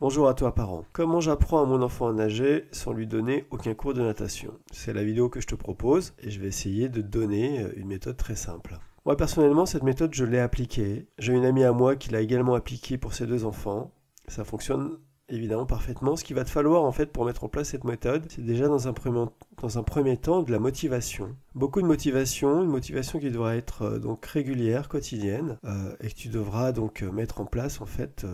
Bonjour à toi parent. Comment j'apprends à mon enfant à nager sans lui donner aucun cours de natation? C'est la vidéo que je te propose et je vais essayer de donner une méthode très simple. Moi personnellement cette méthode je l'ai appliquée. J'ai une amie à moi qui l'a également appliquée pour ses deux enfants. Ça fonctionne évidemment parfaitement. Ce qu'il va te falloir en fait pour mettre en place cette méthode, c'est déjà dans un, premier, dans un premier temps de la motivation. Beaucoup de motivation, une motivation qui devra être euh, donc régulière, quotidienne, euh, et que tu devras donc euh, mettre en place en fait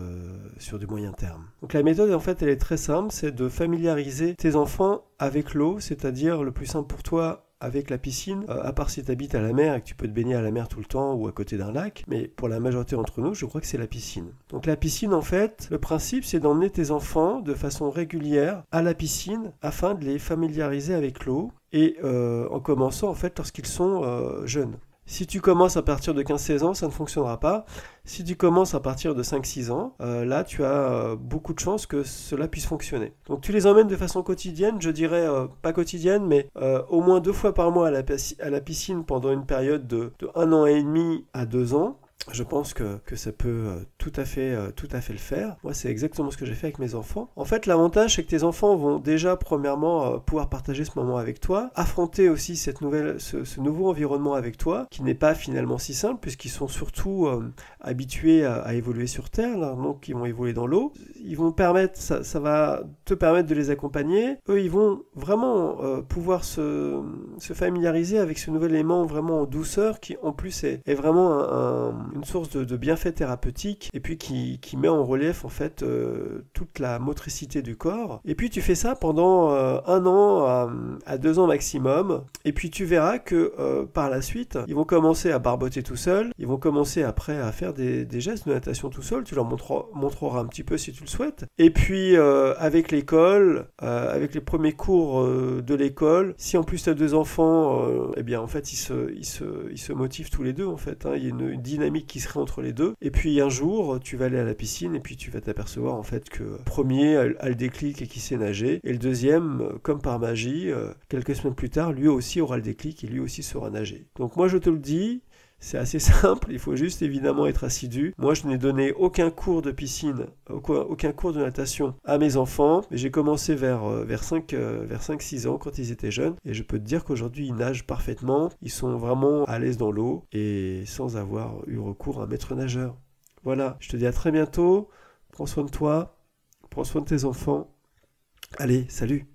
sur du moyen terme. Donc la méthode en fait elle est très simple, c'est de familiariser tes enfants avec l'eau, c'est-à-dire le plus simple pour toi avec la piscine, euh, à part si tu habites à la mer et que tu peux te baigner à la mer tout le temps ou à côté d'un lac, mais pour la majorité d'entre nous, je crois que c'est la piscine. Donc la piscine, en fait, le principe, c'est d'emmener tes enfants de façon régulière à la piscine afin de les familiariser avec l'eau et euh, en commençant en fait lorsqu'ils sont euh, jeunes. Si tu commences à partir de 15-16 ans, ça ne fonctionnera pas. Si tu commences à partir de 5-6 ans, euh, là, tu as euh, beaucoup de chances que cela puisse fonctionner. Donc tu les emmènes de façon quotidienne, je dirais euh, pas quotidienne, mais au moins deux fois par mois à la, piscine pendant une période de, de 1 an et demi à 2 ans je pense que, ça peut euh, tout à fait, euh, tout à fait le faire. Moi, c'est exactement ce que j'ai fait avec mes enfants. En fait, l'avantage, c'est que tes enfants vont déjà, premièrement, euh, pouvoir partager ce moment avec toi, affronter aussi cette nouvelle, ce, nouveau environnement avec toi, qui n'est pas finalement si simple, puisqu'ils sont surtout habitués à, évoluer sur Terre, donc ils vont évoluer dans l'eau. Ils vont permettre, ça, va te permettre de les accompagner. Eux, ils vont vraiment pouvoir se, familiariser avec ce nouvel élément vraiment en douceur, qui en plus est, vraiment un une source de, bienfaits thérapeutiques et puis qui, met en relief en fait euh, toute la motricité du corps. Et puis tu fais ça pendant euh, un an à, deux ans maximum et puis tu verras que euh, par la suite ils vont commencer à barboter tout seuls, ils vont commencer après à faire des, gestes de natation tout seuls, tu leur montreras, un petit peu si tu le souhaites. Et puis avec l'école, avec les premiers cours de l'école, si en plus tu as deux enfants, eh bien en fait ils se, motivent tous les deux en fait. Hein. Il y a une, une dynamique qui serait entre les deux. Et puis un jour, tu vas aller à la piscine et puis tu vas t'apercevoir en fait que le premier a le déclic et qui sait nager. Et le deuxième, comme par magie, euh, quelques semaines plus tard, lui aussi aura le déclic et lui aussi saura nager. Donc moi je te le dis, c'est assez simple, il faut juste évidemment être assidu. Moi, je n'ai donné aucun cours de piscine, aucun cours de natation à mes enfants, mais j'ai commencé vers, euh, vers 5-6 euh, ans quand ils étaient jeunes, et je peux te dire qu'aujourd'hui, ils nagent parfaitement, ils sont vraiment à l'aise dans l'eau, et sans avoir eu recours à un maître nageur. Voilà, je te dis à très bientôt, prends soin de toi, prends soin de tes enfants. Allez, salut